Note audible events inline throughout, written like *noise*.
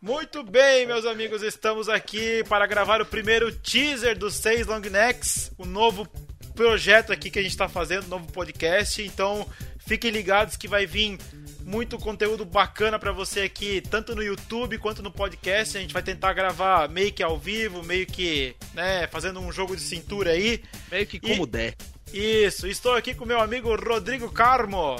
Muito bem, meus amigos, estamos aqui para gravar o primeiro teaser dos seis long necks, o novo projeto aqui que a gente está fazendo, novo podcast. Então, fiquem ligados que vai vir muito conteúdo bacana para você aqui, tanto no YouTube quanto no podcast. A gente vai tentar gravar meio que ao vivo, meio que, né, fazendo um jogo de cintura aí. Meio que como E- der. Isso, estou aqui com meu amigo Rodrigo Carmo.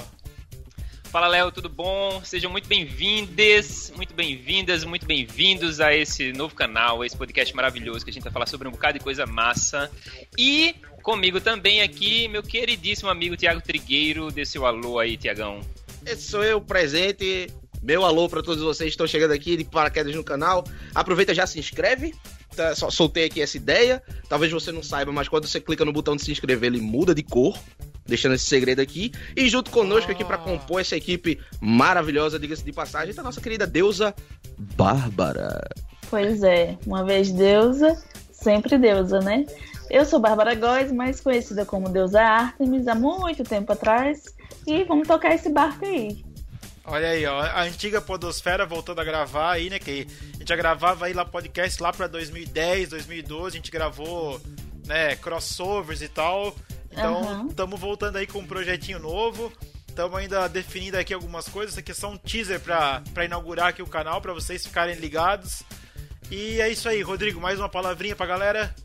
Fala Léo, tudo bom? Sejam muito bem-vindas, muito bem-vindas, muito bem-vindos a esse novo canal, esse podcast maravilhoso que a gente vai falar sobre um bocado de coisa massa. E comigo também aqui, meu queridíssimo amigo Tiago Trigueiro, dê seu alô aí, Tiagão. Esse sou eu, presente. Meu alô pra todos vocês que estão chegando aqui de paraquedas no canal. Aproveita já se inscreve. Tá, soltei aqui essa ideia. Talvez você não saiba, mas quando você clica no botão de se inscrever, ele muda de cor. Deixando esse segredo aqui. E junto conosco aqui pra compor essa equipe maravilhosa, diga-se de passagem, tá a nossa querida deusa Bárbara. Pois é, uma vez deusa, sempre deusa, né? Eu sou Bárbara Góes, mais conhecida como deusa Artemis há muito tempo atrás. E vamos tocar esse barco aí. Olha aí, ó, a antiga Podosfera voltando a gravar aí, né? Que a gente já gravava aí lá podcast lá pra 2010, 2012, a gente gravou, né, crossovers e tal. Então, estamos voltando aí com um projetinho novo. Estamos ainda definindo aqui algumas coisas. Isso aqui é só um teaser pra, pra inaugurar aqui o canal, pra vocês ficarem ligados. E é isso aí, Rodrigo, mais uma palavrinha pra galera.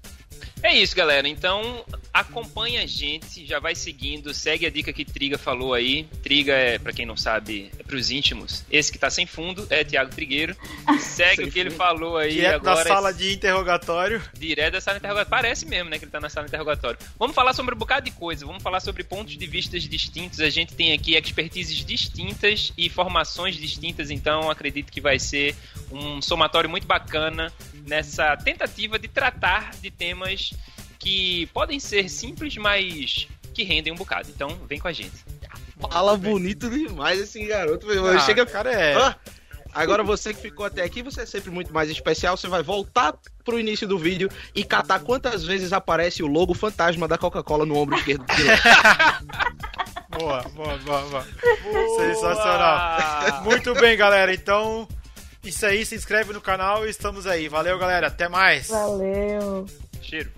É isso, galera. Então, acompanha a gente, já vai seguindo, segue a dica que Triga falou aí. Triga é, pra quem não sabe, é pros íntimos. Esse que tá sem fundo é Tiago Trigueiro. *laughs* Segue Sem o que ele fundo. falou aí Direto agora. da sala de interrogatório. Direto da sala de interrogatório. Parece mesmo, né, que ele tá na sala de interrogatório. Vamos falar sobre um bocado de coisa. Vamos falar sobre pontos de vistas distintos. A gente tem aqui expertises distintas e formações distintas, então acredito que vai ser um somatório muito bacana nessa tentativa de tratar de temas que podem ser simples, mas que rendem um bocado. Então, vem com a gente. Fala bonito demais esse garoto. Ah, Chega. cara é. Ah, agora você que ficou até aqui, você é sempre muito mais especial. Você vai voltar pro início do vídeo e catar quantas vezes aparece o logo fantasma da Coca-Cola no ombro esquerdo do Léo. *laughs* Boa, boa, boa, boa. Sensacional. Muito bem, galera. Então, isso aí, se inscreve no canal e estamos aí. Valeu, galera. Até mais. Valeu! Cheiro.